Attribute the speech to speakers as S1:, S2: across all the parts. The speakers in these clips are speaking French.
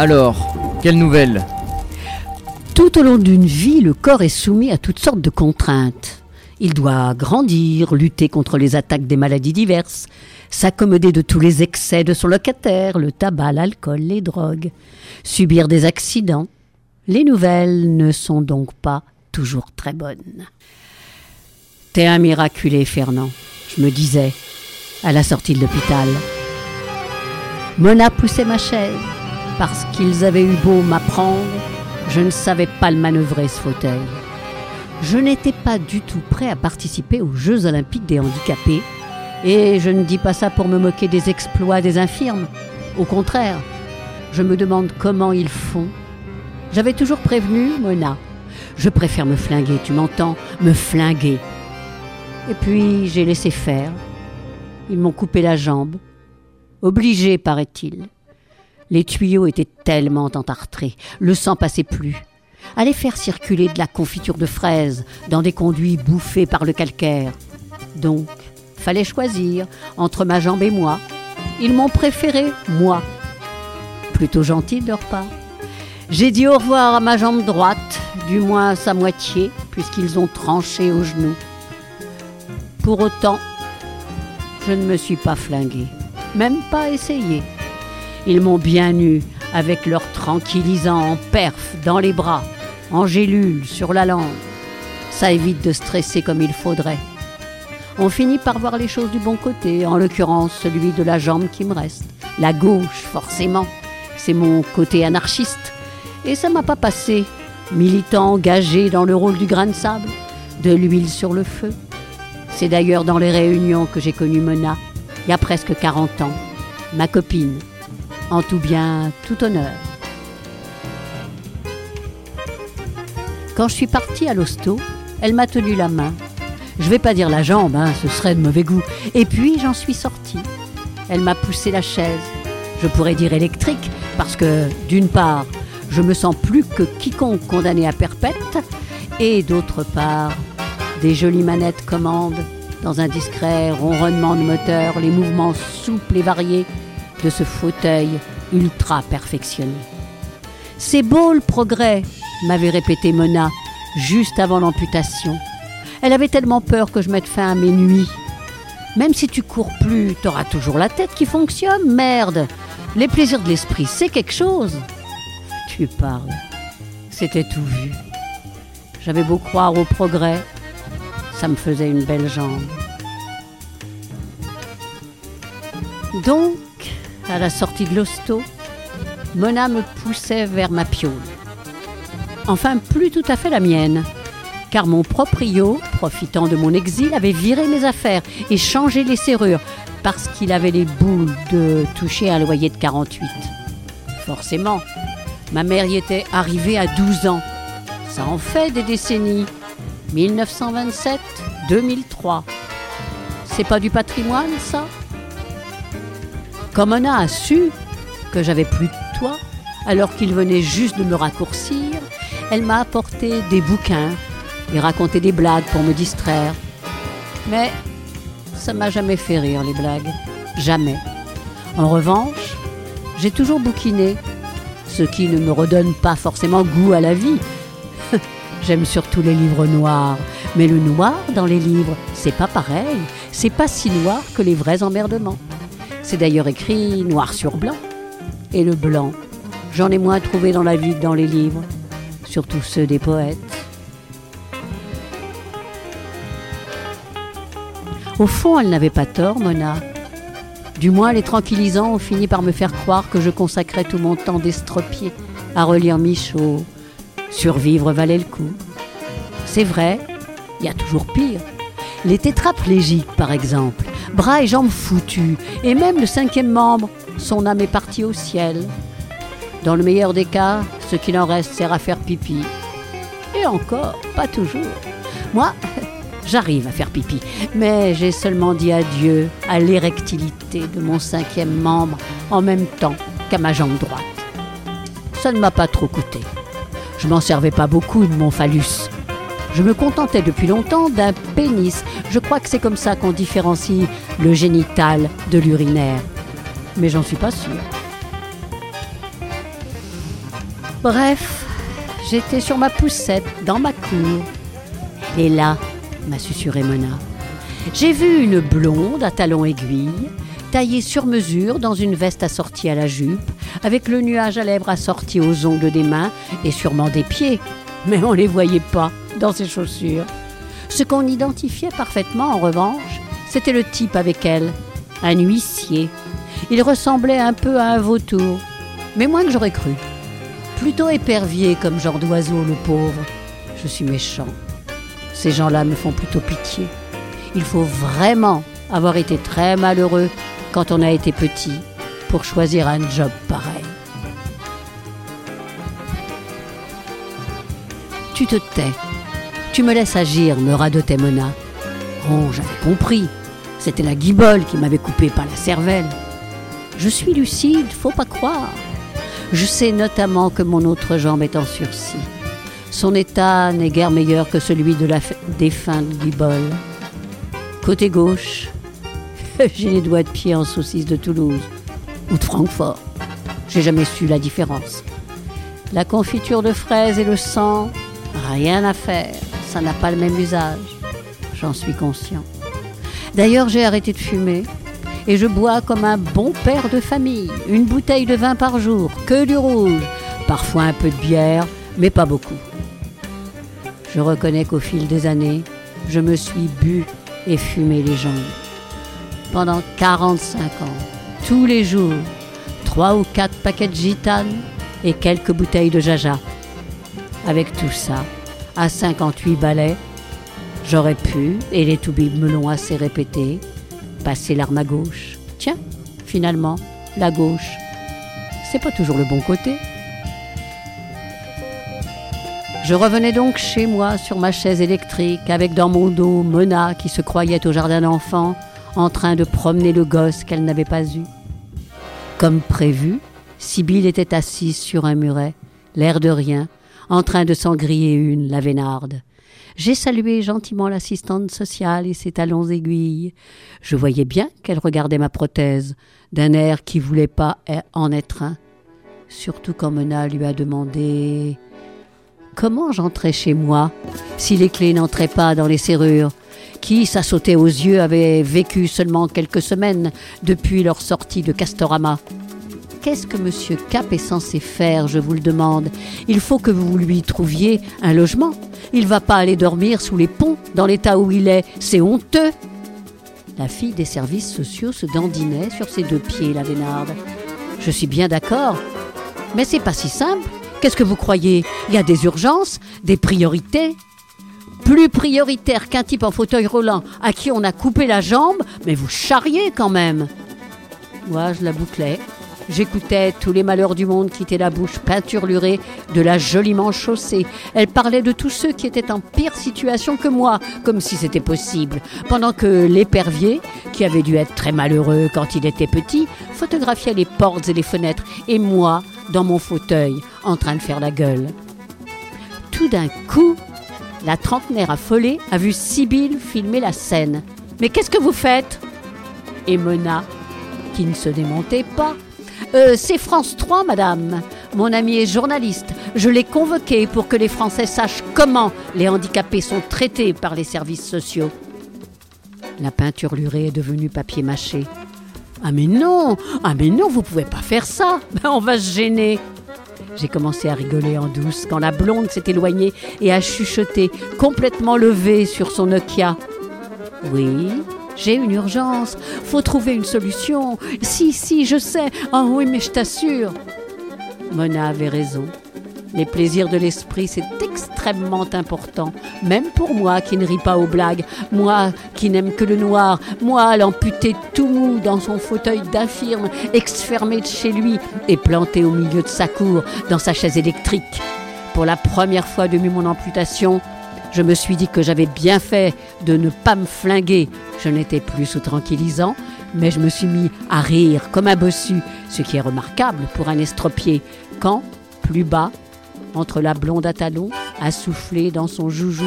S1: Alors, quelle nouvelle?
S2: Tout au long d'une vie, le corps est soumis à toutes sortes de contraintes. Il doit grandir, lutter contre les attaques des maladies diverses, s'accommoder de tous les excès de son locataire, le tabac, l'alcool, les drogues, subir des accidents. Les nouvelles ne sont donc pas toujours très bonnes. T'es un miraculé, Fernand, je me disais, à la sortie de l'hôpital. Mona poussait ma chaise. Parce qu'ils avaient eu beau m'apprendre, je ne savais pas le manœuvrer, ce fauteuil. Je n'étais pas du tout prêt à participer aux Jeux olympiques des handicapés, et je ne dis pas ça pour me moquer des exploits des infirmes. Au contraire, je me demande comment ils font. J'avais toujours prévenu Mona. Je préfère me flinguer, tu m'entends? Me flinguer. Et puis j'ai laissé faire. Ils m'ont coupé la jambe. Obligé, paraît-il. Les tuyaux étaient tellement entartrés, le sang passait plus. Allez faire circuler de la confiture de fraises dans des conduits bouffés par le calcaire. Donc, fallait choisir entre ma jambe et moi. Ils m'ont préféré moi. Plutôt gentil de leur part. J'ai dit au revoir à ma jambe droite, du moins sa moitié, puisqu'ils ont tranché au genou. Pour autant, je ne me suis pas flingué, même pas essayé. Ils m'ont bien eu avec leur tranquillisant en perf dans les bras, en gélule sur la langue. Ça évite de stresser comme il faudrait. On finit par voir les choses du bon côté, en l'occurrence celui de la jambe qui me reste. La gauche, forcément. C'est mon côté anarchiste. Et ça m'a pas passé. Militant engagé dans le rôle du grain de sable, de l'huile sur le feu. C'est d'ailleurs dans les réunions que j'ai connu Mona, il y a presque 40 ans. Ma copine, en tout bien, tout honneur. Quand je suis partie à l'hosto, elle m'a tenu la main. Je vais pas dire la jambe, hein, ce serait de mauvais goût. Et puis j'en suis sortie. Elle m'a poussé la chaise. Je pourrais dire électrique, parce que d'une part, je me sens plus que quiconque condamné à perpète, et d'autre part, des jolies manettes commandent, dans un discret ronronnement de moteur, les mouvements souples et variés de ce fauteuil ultra perfectionné. C'est beau le progrès, m'avait répété Mona, juste avant l'amputation. Elle avait tellement peur que je mette fin à mes nuits. Même si tu cours plus, t'auras toujours la tête qui fonctionne, merde. Les plaisirs de l'esprit, c'est quelque chose. Tu parles. C'était tout vu. J'avais beau croire au progrès, ça me faisait une belle jambe. Donc, à la sortie de l'hosto, Mona me poussait vers ma piole. Enfin, plus tout à fait la mienne, car mon proprio, profitant de mon exil, avait viré mes affaires et changé les serrures, parce qu'il avait les boules de toucher un loyer de 48. Forcément, ma mère y était arrivée à 12 ans. Ça en fait des décennies. 1927, 2003. C'est pas du patrimoine, ça? Comme a su que j'avais plus de toit, alors qu'il venait juste de me raccourcir, elle m'a apporté des bouquins et raconté des blagues pour me distraire. Mais ça m'a jamais fait rire, les blagues. Jamais. En revanche, j'ai toujours bouquiné, ce qui ne me redonne pas forcément goût à la vie. J'aime surtout les livres noirs. Mais le noir dans les livres, c'est pas pareil. C'est pas si noir que les vrais emmerdements. C'est d'ailleurs écrit noir sur blanc. Et le blanc, j'en ai moins trouvé dans la vie que dans les livres. Surtout ceux des poètes. Au fond, elle n'avait pas tort, Mona. Du moins, les tranquillisants ont fini par me faire croire que je consacrais tout mon temps d'estropié à relire Michaud. Survivre valait le coup. C'est vrai, il y a toujours pire. Les tétraplégiques, par exemple, bras et jambes foutus, et même le cinquième membre, son âme est partie au ciel. Dans le meilleur des cas, ce qu'il en reste sert à faire pipi. Et encore, pas toujours. Moi, j'arrive à faire pipi, mais j'ai seulement dit adieu à l'érectilité de mon cinquième membre en même temps qu'à ma jambe droite. Ça ne m'a pas trop coûté. Je m'en servais pas beaucoup de mon phallus. Je me contentais depuis longtemps d'un pénis. Je crois que c'est comme ça qu'on différencie le génital de l'urinaire. Mais j'en suis pas sûre. Bref, j'étais sur ma poussette dans ma cour. Et là, m'a susurré Mona, j'ai vu une blonde à talons aiguilles, taillée sur mesure dans une veste assortie à la jupe, avec le nuage à lèvres assorti aux ongles des mains et sûrement des pieds. Mais on ne les voyait pas dans ses chaussures. Ce qu'on identifiait parfaitement, en revanche, c'était le type avec elle, un huissier. Il ressemblait un peu à un vautour, mais moins que j'aurais cru. Plutôt épervier comme genre d'oiseau, le pauvre. Je suis méchant. Ces gens-là me font plutôt pitié. Il faut vraiment avoir été très malheureux quand on a été petit pour choisir un job pareil. Tu te tais. Tu me laisses agir, me radotait Mona. Oh, j'avais compris. C'était la guibole qui m'avait coupé par la cervelle. Je suis lucide, faut pas croire. Je sais notamment que mon autre jambe est en sursis. Son état n'est guère meilleur que celui de la défunte guibole. Côté gauche, j'ai les doigts de pied en saucisse de Toulouse ou de Francfort. J'ai jamais su la différence. La confiture de fraises et le sang, rien à faire. Ça n'a pas le même usage. J'en suis conscient. D'ailleurs, j'ai arrêté de fumer et je bois comme un bon père de famille. Une bouteille de vin par jour, que du rouge, parfois un peu de bière, mais pas beaucoup. Je reconnais qu'au fil des années, je me suis bu et fumé les jambes. Pendant 45 ans, tous les jours, trois ou quatre paquets de gitane et quelques bouteilles de jaja. Avec tout ça, à 58 balais, j'aurais pu, et les toubibs me l'ont assez répété, passer l'arme à gauche. Tiens, finalement, la gauche, c'est pas toujours le bon côté. Je revenais donc chez moi sur ma chaise électrique avec dans mon dos Mona qui se croyait au jardin d'enfants en train de promener le gosse qu'elle n'avait pas eu. Comme prévu, Sibylle était assise sur un muret, l'air de rien, en train de s'en griller une, la vénarde. J'ai salué gentiment l'assistante sociale et ses talons aiguilles. Je voyais bien qu'elle regardait ma prothèse, d'un air qui voulait pas en être un. Surtout quand Mena lui a demandé comment j'entrais chez moi si les clés n'entraient pas dans les serrures? Qui, ça sautait aux yeux, avaient vécu seulement quelques semaines depuis leur sortie de Castorama. Qu'est-ce que Monsieur Cap est censé faire, je vous le demande Il faut que vous lui trouviez un logement. Il va pas aller dormir sous les ponts dans l'état où il est. C'est honteux. La fille des services sociaux se dandinait sur ses deux pieds, la Vénarde. Je suis bien d'accord. Mais c'est pas si simple. Qu'est-ce que vous croyez? Il y a des urgences, des priorités. Plus prioritaire qu'un type en fauteuil roulant à qui on a coupé la jambe, mais vous charriez quand même. Moi, je la bouclais. J'écoutais tous les malheurs du monde quitter la bouche peinturlurée de la joliment chaussée. Elle parlait de tous ceux qui étaient en pire situation que moi, comme si c'était possible, pendant que l'épervier, qui avait dû être très malheureux quand il était petit, photographiait les portes et les fenêtres, et moi, dans mon fauteuil, en train de faire la gueule. Tout d'un coup, la trentenaire affolée a vu Sibylle filmer la scène. Mais qu'est-ce que vous faites? Et Mona, qui ne se démontait pas, euh, c'est France 3, madame. Mon ami est journaliste. Je l'ai convoqué pour que les Français sachent comment les handicapés sont traités par les services sociaux. La peinture lurée est devenue papier mâché. Ah mais non Ah mais non, vous pouvez pas faire ça On va se gêner J'ai commencé à rigoler en douce quand la blonde s'est éloignée et a chuchoté, complètement levée sur son Nokia. Oui, j'ai une urgence. Faut trouver une solution. Si, si, je sais. Ah oui, mais je t'assure. Mona avait raison. Les plaisirs de l'esprit, c'est extrêmement important. Même pour moi qui ne ris pas aux blagues, moi qui n'aime que le noir, moi l'amputé tout mou dans son fauteuil d'infirme, exfermé de chez lui et planté au milieu de sa cour dans sa chaise électrique. Pour la première fois depuis mon amputation, je me suis dit que j'avais bien fait de ne pas me flinguer. Je n'étais plus sous tranquillisant, mais je me suis mis à rire comme un bossu, ce qui est remarquable pour un estropié, quand, plus bas, entre la blonde à talons, a soufflé dans son joujou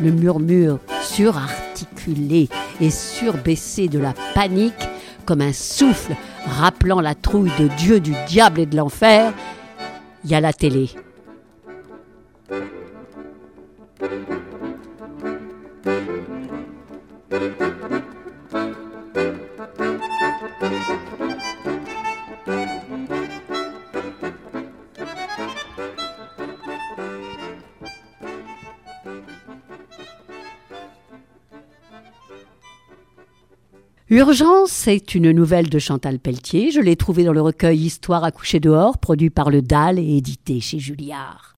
S2: le murmure surarticulé et surbaissé de la panique, comme un souffle rappelant la trouille de Dieu, du diable et de l'enfer. il y a la télé. Urgence, c'est une nouvelle de Chantal Pelletier. Je l'ai trouvée dans le recueil Histoire à coucher dehors, produit par le DAL et édité chez Julliard.